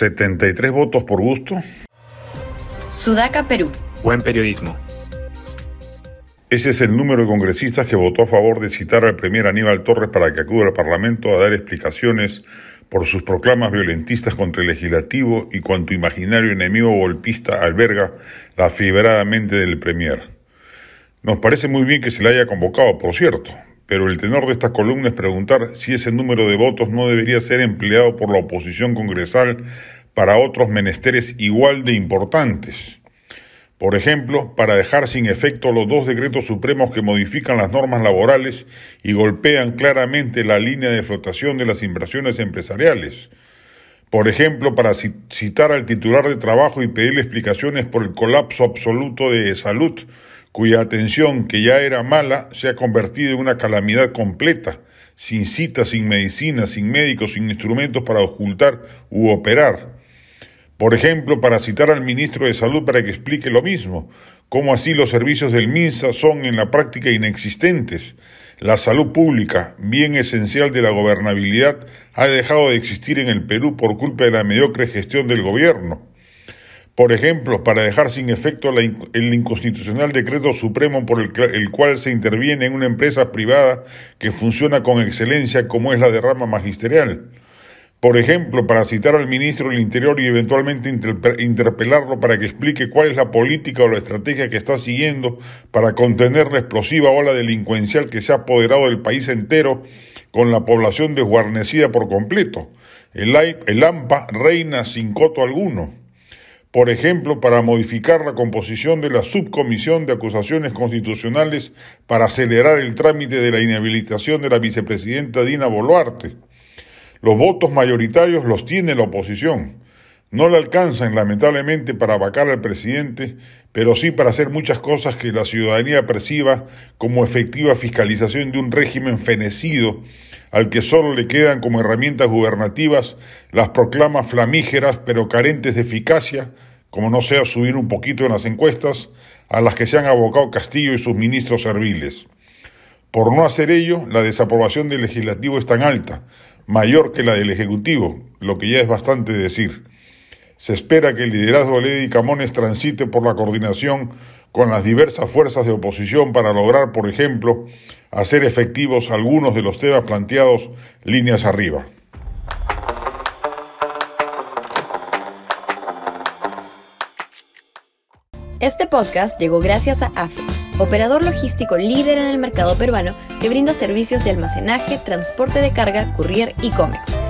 ¿73 votos por gusto? Sudaca, Perú. Buen periodismo. Ese es el número de congresistas que votó a favor de citar al premier Aníbal Torres para que acuda al Parlamento a dar explicaciones por sus proclamas violentistas contra el legislativo y cuanto imaginario enemigo golpista alberga la fibrada mente del premier. Nos parece muy bien que se le haya convocado, por cierto, pero el tenor de esta columna es preguntar si ese número de votos no debería ser empleado por la oposición congresal para otros menesteres igual de importantes. Por ejemplo, para dejar sin efecto los dos decretos supremos que modifican las normas laborales y golpean claramente la línea de flotación de las inversiones empresariales. Por ejemplo, para citar al titular de trabajo y pedirle explicaciones por el colapso absoluto de salud cuya atención, que ya era mala, se ha convertido en una calamidad completa, sin citas, sin medicina, sin médicos, sin instrumentos para ocultar u operar. Por ejemplo, para citar al ministro de Salud para que explique lo mismo, cómo así los servicios del MINSA son en la práctica inexistentes. La salud pública, bien esencial de la gobernabilidad, ha dejado de existir en el Perú por culpa de la mediocre gestión del gobierno. Por ejemplo, para dejar sin efecto el inconstitucional decreto supremo por el, cual se interviene en una empresa privada que funciona con excelencia como es la de rama magisterial. Por ejemplo, para citar al ministro del Interior y eventualmente interpelarlo para que explique cuál es la política o la estrategia que está siguiendo para contener la explosiva ola delincuencial que se ha apoderado del país entero con la población desguarnecida por completo. El, el AMPA reina sin coto alguno por ejemplo, para modificar la composición de la subcomisión de acusaciones constitucionales para acelerar el trámite de la inhabilitación de la vicepresidenta Dina Boluarte. Los votos mayoritarios los tiene la oposición. No le alcanzan, lamentablemente, para vacar al presidente, pero sí para hacer muchas cosas que la ciudadanía perciba como efectiva fiscalización de un régimen fenecido al que solo le quedan como herramientas gubernativas las proclamas flamígeras pero carentes de eficacia, como no sea subir un poquito en las encuestas, a las que se han abocado Castillo y sus ministros serviles. Por no hacer ello, la desaprobación del legislativo es tan alta, mayor que la del Ejecutivo, lo que ya es bastante decir. Se espera que el liderazgo de Lady Camones transite por la coordinación con las diversas fuerzas de oposición para lograr, por ejemplo, hacer efectivos algunos de los temas planteados líneas arriba. Este podcast llegó gracias a AFE, operador logístico líder en el mercado peruano que brinda servicios de almacenaje, transporte de carga, courier y cómics.